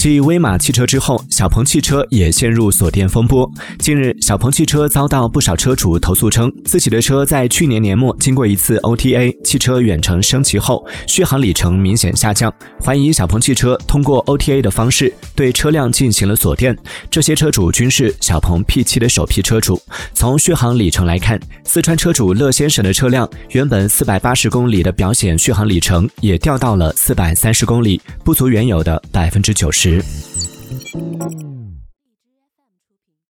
继威马汽车之后，小鹏汽车也陷入锁电风波。近日，小鹏汽车遭到不少车主投诉称，自己的车在去年年末经过一次 OTA 汽车远程升级后，续航里程明显下降，怀疑小鹏汽车通过 OTA 的方式对车辆进行了锁电。这些车主均是小鹏 P7 的首批车主。从续航里程来看，四川车主乐先生的车辆原本四百八十公里的表显续航里程也掉到了四百三十公里，不足原有的百分之九十。持。